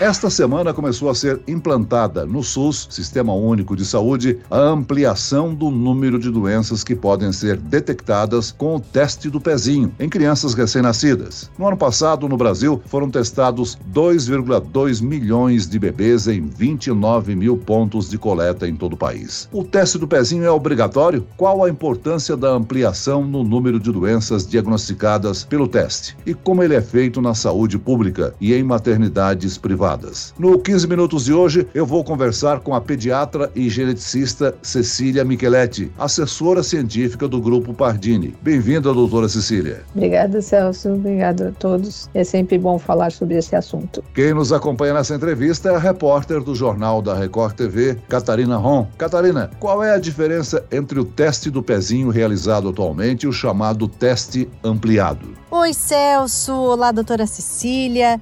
Esta semana começou a ser implantada no SUS, Sistema Único de Saúde, a ampliação do número de doenças que podem ser detectadas com o teste do pezinho em crianças recém-nascidas. No ano passado, no Brasil, foram testados 2,2 milhões de bebês em 29 mil pontos de coleta em todo o país. O teste do pezinho é obrigatório? Qual a importância da ampliação no número de doenças diagnosticadas pelo teste? E como ele é feito na saúde pública e em maternidades privadas? Privadas. No 15 Minutos de hoje, eu vou conversar com a pediatra e geneticista Cecília Micheletti, assessora científica do Grupo Pardini. Bem-vinda, doutora Cecília. Obrigada, Celso. Obrigado a todos. É sempre bom falar sobre esse assunto. Quem nos acompanha nessa entrevista é a repórter do Jornal da Record TV, Catarina Ron. Catarina, qual é a diferença entre o teste do pezinho realizado atualmente e o chamado teste ampliado? Oi, Celso. Olá, doutora Cecília.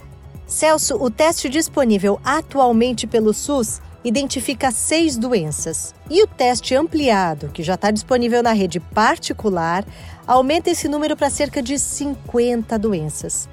Celso, o teste disponível atualmente pelo SUS identifica seis doenças. E o teste ampliado, que já está disponível na rede particular, aumenta esse número para cerca de 50 doenças.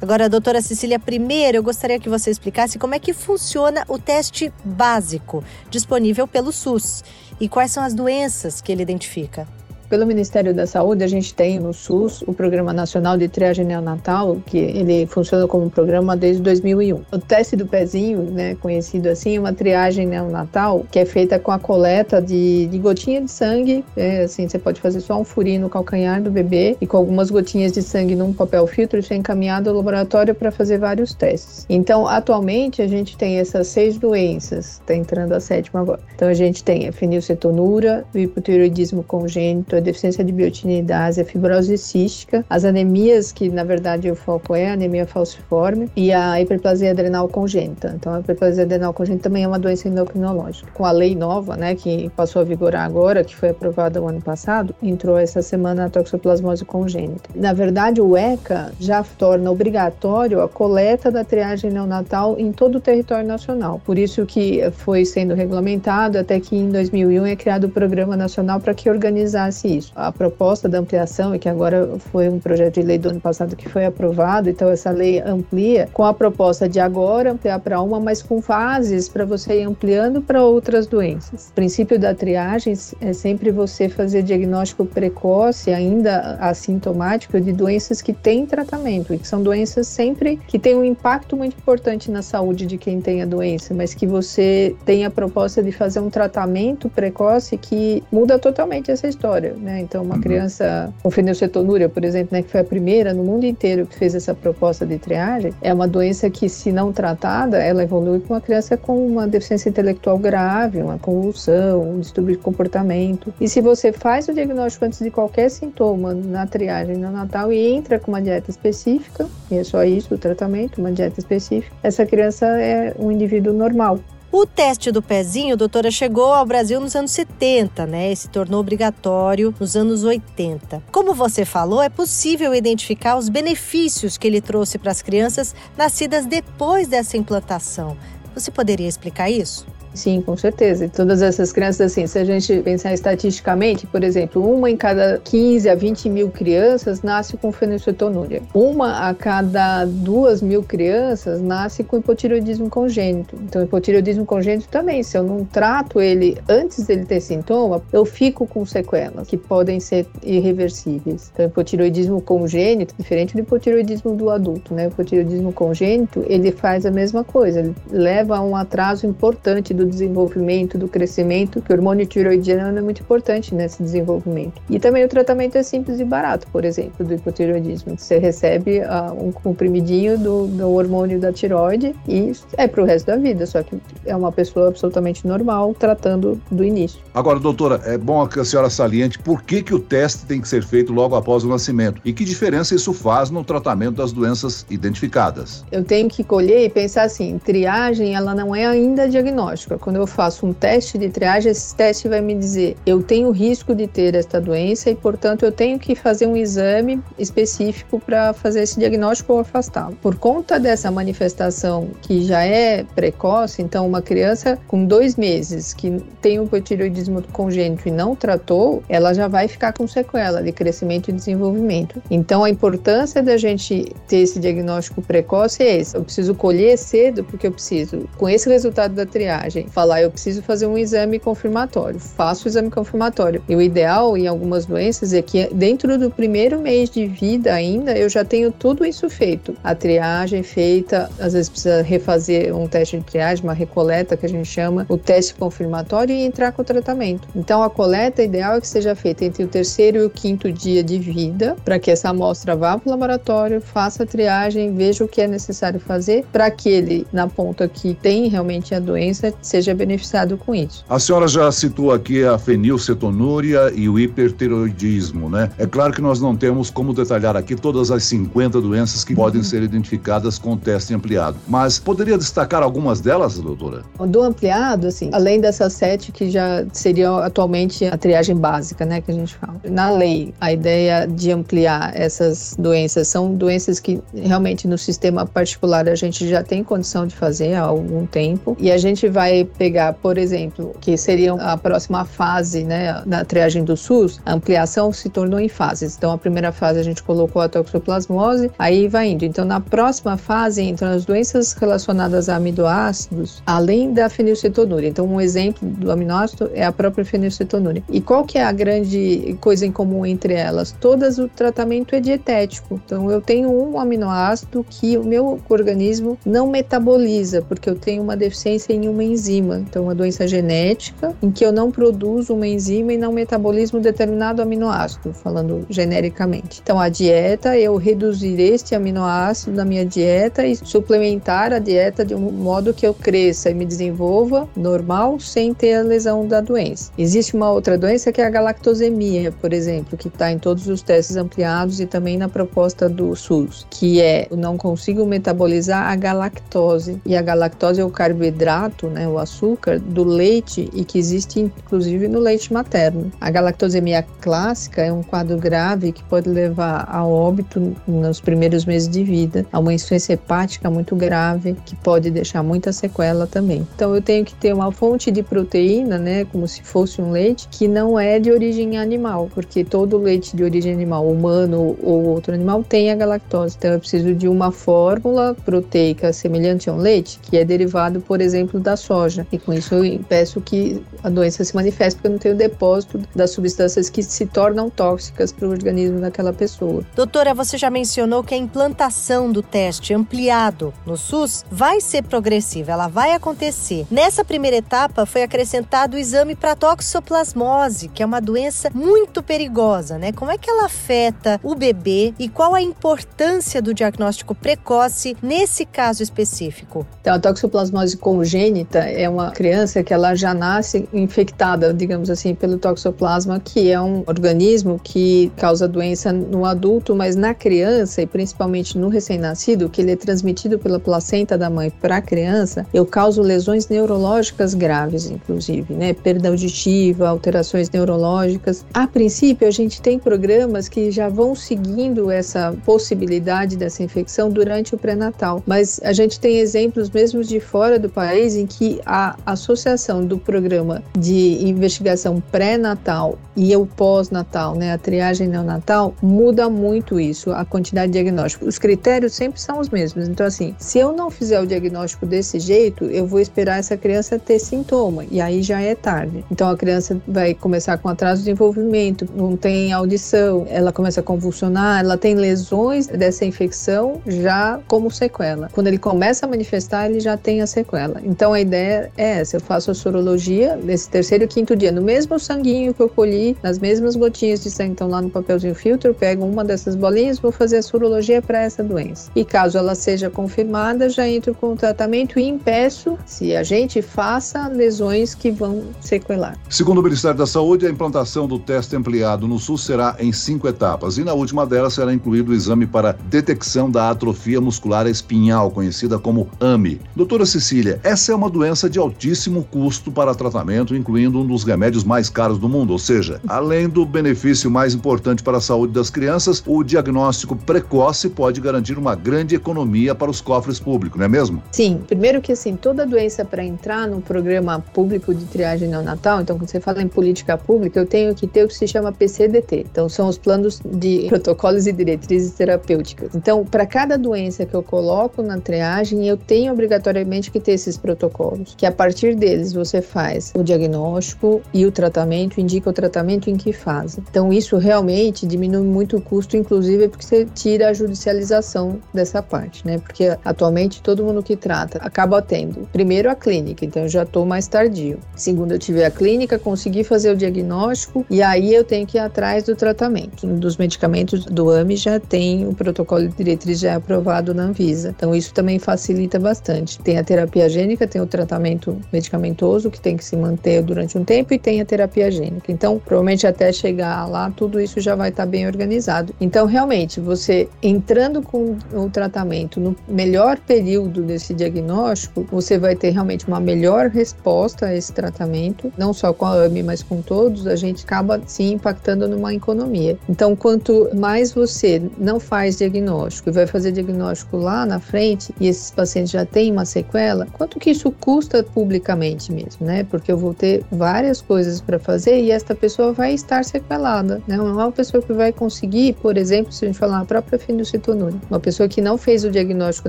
Agora, doutora Cecília, primeiro eu gostaria que você explicasse como é que funciona o teste básico disponível pelo SUS e quais são as doenças que ele identifica. Pelo Ministério da Saúde, a gente tem no SUS o Programa Nacional de Triagem Neonatal, que ele funciona como programa desde 2001. O teste do pezinho, né, conhecido assim, é uma triagem neonatal que é feita com a coleta de, de gotinha de sangue. É, assim, você pode fazer só um furinho no calcanhar do bebê e com algumas gotinhas de sangue num papel filtro, isso é encaminhado ao laboratório para fazer vários testes. Então, atualmente, a gente tem essas seis doenças, está entrando a sétima agora. Então, a gente tem a fenilcetonúria, o hipotiroidismo congênito, deficiência de biotinidase, a fibrose cística, as anemias, que na verdade o foco é a anemia falciforme, e a hiperplasia adrenal congênita. Então, a hiperplasia adrenal congênita também é uma doença endocrinológica. Com a lei nova, né, que passou a vigorar agora, que foi aprovada o ano passado, entrou essa semana a toxoplasmose congênita. Na verdade, o ECA já torna obrigatório a coleta da triagem neonatal em todo o território nacional. Por isso que foi sendo regulamentado até que em 2001 é criado o Programa Nacional para que organizasse isso. A proposta da ampliação, e que agora foi um projeto de lei do ano passado que foi aprovado, então essa lei amplia com a proposta de agora ampliar para uma, mas com fases para você ir ampliando para outras doenças. O princípio da triagem é sempre você fazer diagnóstico precoce, ainda assintomático, de doenças que têm tratamento, e que são doenças sempre que têm um impacto muito importante na saúde de quem tem a doença, mas que você tem a proposta de fazer um tratamento precoce que muda totalmente essa história né? Então, uma uhum. criança com fenilcetonúria, por exemplo, né, que foi a primeira no mundo inteiro que fez essa proposta de triagem, é uma doença que, se não tratada, ela evolui com uma criança com uma deficiência intelectual grave, uma convulsão, um distúrbio de comportamento. E se você faz o diagnóstico antes de qualquer sintoma na triagem neonatal e entra com uma dieta específica, e é só isso o tratamento, uma dieta específica, essa criança é um indivíduo normal. O teste do pezinho, doutora, chegou ao Brasil nos anos 70, né? E se tornou obrigatório nos anos 80. Como você falou, é possível identificar os benefícios que ele trouxe para as crianças nascidas depois dessa implantação. Você poderia explicar isso? Sim, com certeza. E todas essas crianças, assim, se a gente pensar estatisticamente, por exemplo, uma em cada 15 a 20 mil crianças nasce com fenilcetonúria. Uma a cada duas mil crianças nasce com hipotireoidismo congênito. Então, hipotireoidismo congênito também, se eu não trato ele antes dele ter sintoma, eu fico com sequelas que podem ser irreversíveis. Então, hipotireoidismo congênito, diferente do hipotireoidismo do adulto, né? O hipotireoidismo congênito, ele faz a mesma coisa, ele leva a um atraso importante do do desenvolvimento, do crescimento, que o hormônio tiroidiano é muito importante nesse desenvolvimento. E também o tratamento é simples e barato, por exemplo, do hipotiroidismo. Você recebe uh, um comprimidinho do, do hormônio da tiroide e é para o resto da vida, só que é uma pessoa absolutamente normal tratando do início. Agora, doutora, é bom que a senhora saliente por que, que o teste tem que ser feito logo após o nascimento e que diferença isso faz no tratamento das doenças identificadas. Eu tenho que colher e pensar assim, triagem ela não é ainda diagnóstico, diagnóstica. Quando eu faço um teste de triagem, esse teste vai me dizer eu tenho risco de ter esta doença e, portanto, eu tenho que fazer um exame específico para fazer esse diagnóstico ou afastá-lo. Por conta dessa manifestação que já é precoce, então uma criança com dois meses que tem um hipotireoidismo congênito e não tratou, ela já vai ficar com sequela de crescimento e desenvolvimento. Então a importância da gente ter esse diagnóstico precoce é esse. Eu preciso colher cedo porque eu preciso, com esse resultado da triagem, falar eu preciso fazer um exame confirmatório. Faço o exame confirmatório. E o ideal em algumas doenças é que dentro do primeiro mês de vida ainda eu já tenho tudo isso feito. A triagem feita, às vezes precisa refazer um teste de triagem, uma recoleta que a gente chama, o teste confirmatório e entrar com o tratamento. Então a coleta ideal é que seja feita entre o terceiro e o quinto dia de vida, para que essa amostra vá para o laboratório, faça a triagem, veja o que é necessário fazer para que ele, na ponta que tem realmente a doença, seja beneficiado com isso. A senhora já citou aqui a fenilcetonúria e o hipertiroidismo, né? É claro que nós não temos como detalhar aqui todas as 50 doenças que podem ser identificadas com o teste ampliado, mas poderia destacar algumas delas, doutora? Do ampliado, assim, além dessas sete que já seriam atualmente a triagem básica, né, que a gente fala. Na lei, a ideia de ampliar essas doenças são doenças que realmente no sistema particular a gente já tem condição de fazer há algum tempo e a gente vai pegar, por exemplo, que seria a próxima fase, né, na triagem do SUS, a ampliação se tornou em fases. Então a primeira fase a gente colocou a toxoplasmose, aí vai indo. Então na próxima fase entram as doenças relacionadas a aminoácidos, além da fenilcetonúria. Então um exemplo do aminoácido é a própria fenilcetonúria. E qual que é a grande coisa em comum entre elas? Todas o tratamento é dietético. Então eu tenho um aminoácido que o meu organismo não metaboliza, porque eu tenho uma deficiência em uma enzima. Então uma doença genética em que eu não produzo uma enzima e não metabolizo um determinado aminoácido, falando genericamente. Então a dieta, eu reduzir este aminoácido na minha dieta e suplementar a dieta de um modo que eu cresça e me desenvolva normal sem ter a lesão da doença. Existe uma outra doença que é a galactosemia, por exemplo, que está em todos os testes ampliados e também na proposta do SUS, que é eu não consigo metabolizar a galactose. E a galactose é o carboidrato, né, açúcar do leite e que existe inclusive no leite materno. A galactosemia clássica é um quadro grave que pode levar a óbito nos primeiros meses de vida, a uma insuficiência hepática muito grave que pode deixar muita sequela também. Então eu tenho que ter uma fonte de proteína, né, como se fosse um leite, que não é de origem animal, porque todo leite de origem animal, humano ou outro animal, tem a galactose. Então eu preciso de uma fórmula proteica semelhante a um leite, que é derivado, por exemplo, da soja. E com isso eu impeço que a doença se manifeste, porque eu não tenho depósito das substâncias que se tornam tóxicas para o organismo daquela pessoa. Doutora, você já mencionou que a implantação do teste ampliado no SUS vai ser progressiva, ela vai acontecer. Nessa primeira etapa foi acrescentado o exame para toxoplasmose, que é uma doença muito perigosa, né? Como é que ela afeta o bebê e qual a importância do diagnóstico precoce nesse caso específico? Então, a toxoplasmose congênita é uma criança que ela já nasce infectada, digamos assim, pelo toxoplasma, que é um organismo que causa doença no adulto, mas na criança e principalmente no recém-nascido, que ele é transmitido pela placenta da mãe para a criança, eu causo lesões neurológicas graves, inclusive, né? Perda auditiva, alterações neurológicas. A princípio, a gente tem programas que já vão seguindo essa possibilidade dessa infecção durante o pré-natal, mas a gente tem exemplos mesmo de fora do país em que a associação do programa de investigação pré-natal e o pós-natal, né, a triagem neonatal, muda muito isso, a quantidade de diagnóstico. Os critérios sempre são os mesmos. Então, assim, se eu não fizer o diagnóstico desse jeito, eu vou esperar essa criança ter sintoma e aí já é tarde. Então, a criança vai começar com atraso de desenvolvimento, não tem audição, ela começa a convulsionar, ela tem lesões dessa infecção já como sequela. Quando ele começa a manifestar, ele já tem a sequela. Então, a ideia é essa: eu faço a sorologia nesse terceiro e quinto dia, no mesmo sanguinho que eu colhi, nas mesmas gotinhas de sangue, então lá no papelzinho filtro, eu pego uma dessas bolinhas, vou fazer a sorologia para essa doença. E caso ela seja confirmada, já entro com o tratamento e impeço, se a gente faça lesões que vão sequelar. Segundo o Ministério da Saúde, a implantação do teste ampliado no SUS será em cinco etapas e na última delas será incluído o exame para detecção da atrofia muscular espinhal, conhecida como AMI. Doutora Cecília, essa é uma doença doença de altíssimo custo para tratamento, incluindo um dos remédios mais caros do mundo. Ou seja, além do benefício mais importante para a saúde das crianças, o diagnóstico precoce pode garantir uma grande economia para os cofres públicos, não é mesmo? Sim. Primeiro que assim, toda doença para entrar no programa público de triagem neonatal, então quando você fala em política pública, eu tenho que ter o que se chama PCDT. Então são os planos de protocolos e diretrizes terapêuticas. Então, para cada doença que eu coloco na triagem, eu tenho obrigatoriamente que ter esses protocolos, que a partir deles você faz o diagnóstico e o tratamento, indica o tratamento em que fase. Então, isso realmente diminui muito o custo, inclusive porque você tira a judicialização dessa parte, né? Porque atualmente todo mundo que trata acaba tendo primeiro a clínica, então eu já estou mais tardio. Segundo, eu tive a clínica, consegui fazer o diagnóstico e aí eu tenho que ir atrás do tratamento. Um dos medicamentos do AMI já tem o protocolo de diretriz já aprovado na Anvisa. Então, isso também facilita bastante. Tem a terapia gênica, tem o tratamento medicamentoso que tem que se manter durante um tempo e tem a terapia gênica. Então, provavelmente até chegar lá, tudo isso já vai estar bem organizado. Então, realmente, você entrando com o tratamento no melhor período desse diagnóstico, você vai ter realmente uma melhor resposta a esse tratamento, não só com a AMI, mas com todos, a gente acaba sim impactando numa economia. Então, quanto mais você não faz diagnóstico e vai fazer diagnóstico lá na frente e esses pacientes já têm uma sequela, quanto que isso custa publicamente mesmo, né? Porque eu vou ter várias coisas para fazer e esta pessoa vai estar sequelada, né? Não é uma pessoa que vai conseguir, por exemplo, se a gente falar a própria fenilcetonúria, uma pessoa que não fez o diagnóstico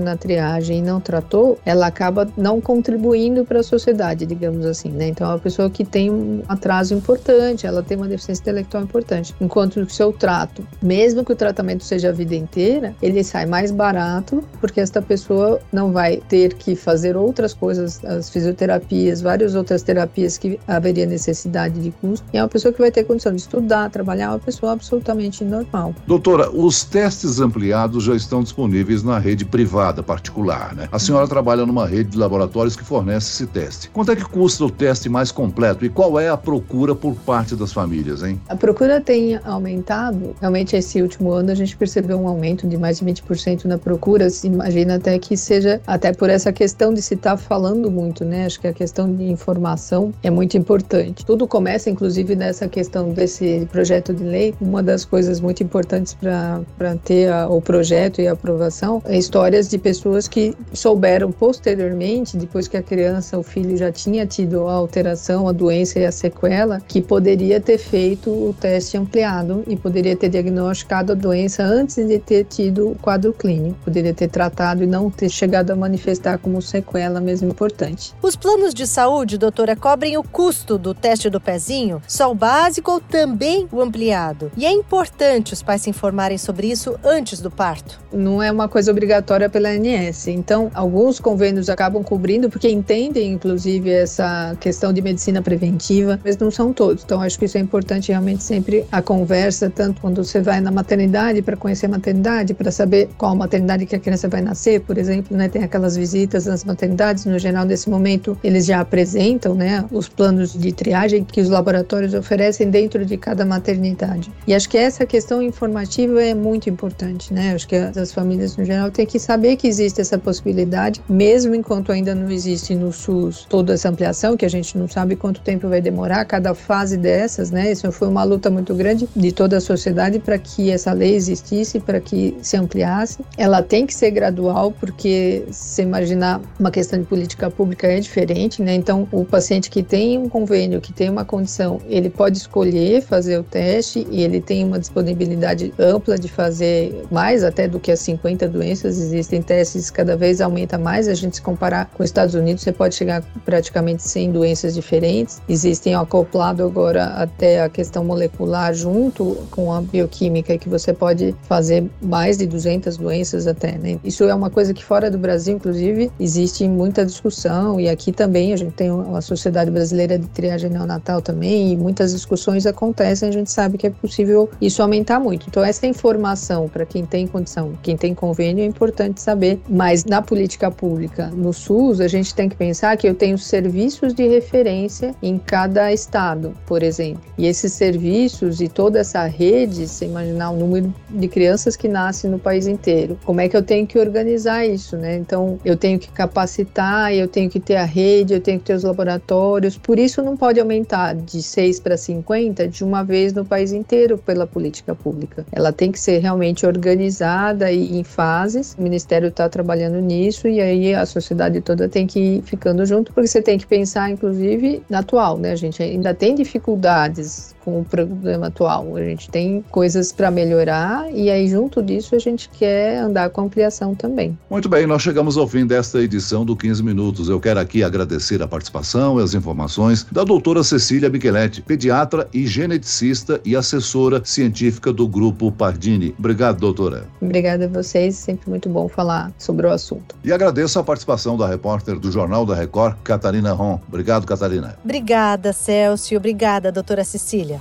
na triagem e não tratou, ela acaba não contribuindo para a sociedade, digamos assim, né? Então é uma pessoa que tem um atraso importante, ela tem uma deficiência intelectual importante, enquanto o seu trato, mesmo que o tratamento seja a vida inteira, ele sai mais barato porque esta pessoa não vai ter que fazer outras coisas, as fisioterapias, várias outras terapias que haveria necessidade de custo. E é uma pessoa que vai ter condição de estudar, trabalhar, uma pessoa absolutamente normal. Doutora, os testes ampliados já estão disponíveis na rede privada particular, né? A senhora trabalha numa rede de laboratórios que fornece esse teste. Quanto é que custa o teste mais completo e qual é a procura por parte das famílias, hein? A procura tem aumentado. Realmente, esse último ano a gente percebeu um aumento de mais de 20% na procura. Se imagina até que seja até por essa questão de se estar tá falando muito, né? Acho que a questão de informação é muito importante. Tudo começa, inclusive, nessa questão desse projeto de lei. Uma das coisas muito importantes para ter a, o projeto e a aprovação é histórias de pessoas que souberam posteriormente, depois que a criança, o filho já tinha tido a alteração, a doença e a sequela, que poderia ter feito o teste ampliado e poderia ter diagnosticado a doença antes de ter tido o quadro clínico. Poderia ter tratado e não ter chegado a manifestar como sequela mesmo importante. Os planos de saúde, doutora, cobrem o custo do teste do pezinho, só o básico ou também o ampliado? E é importante os pais se informarem sobre isso antes do parto? Não é uma coisa obrigatória pela ANS. Então, alguns convênios acabam cobrindo porque entendem, inclusive, essa questão de medicina preventiva, mas não são todos. Então, acho que isso é importante realmente sempre a conversa, tanto quando você vai na maternidade para conhecer a maternidade, para saber qual maternidade que a criança vai nascer, por exemplo, né? Tem aquelas visitas nas maternidades, no geral, nesse momento, eles já apresentam, né, os planos de triagem que os laboratórios oferecem dentro de cada maternidade. E acho que essa questão informativa é muito importante, né? Acho que as famílias, no geral, têm que saber que existe essa possibilidade, mesmo enquanto ainda não existe no SUS toda essa ampliação, que a gente não sabe quanto tempo vai demorar cada fase dessas, né? Isso foi uma luta muito grande de toda a sociedade para que essa lei existisse, para que se ampliasse. Ela tem que ser gradual, porque se imaginar uma questão de política pública é diferente, né? Então, o paciente que tem um convênio, que tem uma condição, ele pode escolher fazer o teste e ele tem uma disponibilidade ampla de fazer mais até do que as 50 doenças. Existem testes cada vez aumenta mais. A gente se comparar com os Estados Unidos, você pode chegar praticamente 100 doenças diferentes. Existem acoplado agora até a questão molecular junto com a bioquímica que você pode fazer mais de 200 doenças até, né? Isso é uma coisa que fora do Brasil, inclusive, existe muita discussão e aqui também a gente tem uma sociedade brasileira de triagem neonatal também e muitas discussões acontecem, a gente sabe que é possível isso aumentar muito. Então essa informação para quem tem condição, quem tem convênio é importante saber, mas na política pública, no SUS, a gente tem que pensar que eu tenho serviços de referência em cada estado, por exemplo. E esses serviços e toda essa rede, você imaginar o número de crianças que nascem no país inteiro, como é que eu tenho que organizar isso, né? Então, eu tenho que capacitar, eu tenho que que ter a rede, eu tenho que ter os laboratórios. Por isso não pode aumentar de 6 para 50 de uma vez no país inteiro pela política pública. Ela tem que ser realmente organizada e em fases. O Ministério está trabalhando nisso e aí a sociedade toda tem que ir ficando junto, porque você tem que pensar, inclusive, na atual, né? A gente ainda tem dificuldades com o programa atual. A gente tem coisas para melhorar e aí junto disso a gente quer andar com ampliação também. Muito bem, nós chegamos ao fim desta edição do 15 minutos. Eu quero aqui agradecer a participação e as informações da doutora Cecília Micheletti, pediatra e geneticista e assessora científica do grupo Pardini. Obrigado, doutora. Obrigada a vocês, sempre muito bom falar sobre o assunto. E agradeço a participação da repórter do Jornal da Record, Catarina Ron. Obrigado, Catarina. Obrigada, Celso. Obrigada, doutora Cecília.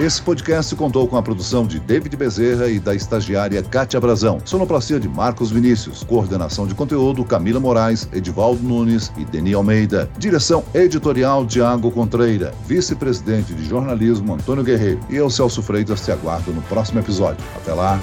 Esse podcast contou com a produção de David Bezerra e da estagiária Kátia Brazão, sonoplastia de Marcos Vinícius, coordenação de conteúdo Camila Moraes, Edivaldo Nunes e Deni Almeida, direção editorial Tiago Contreira, vice-presidente de jornalismo Antônio Guerreiro. E eu, Celso Freitas, te aguardo no próximo episódio. Até lá!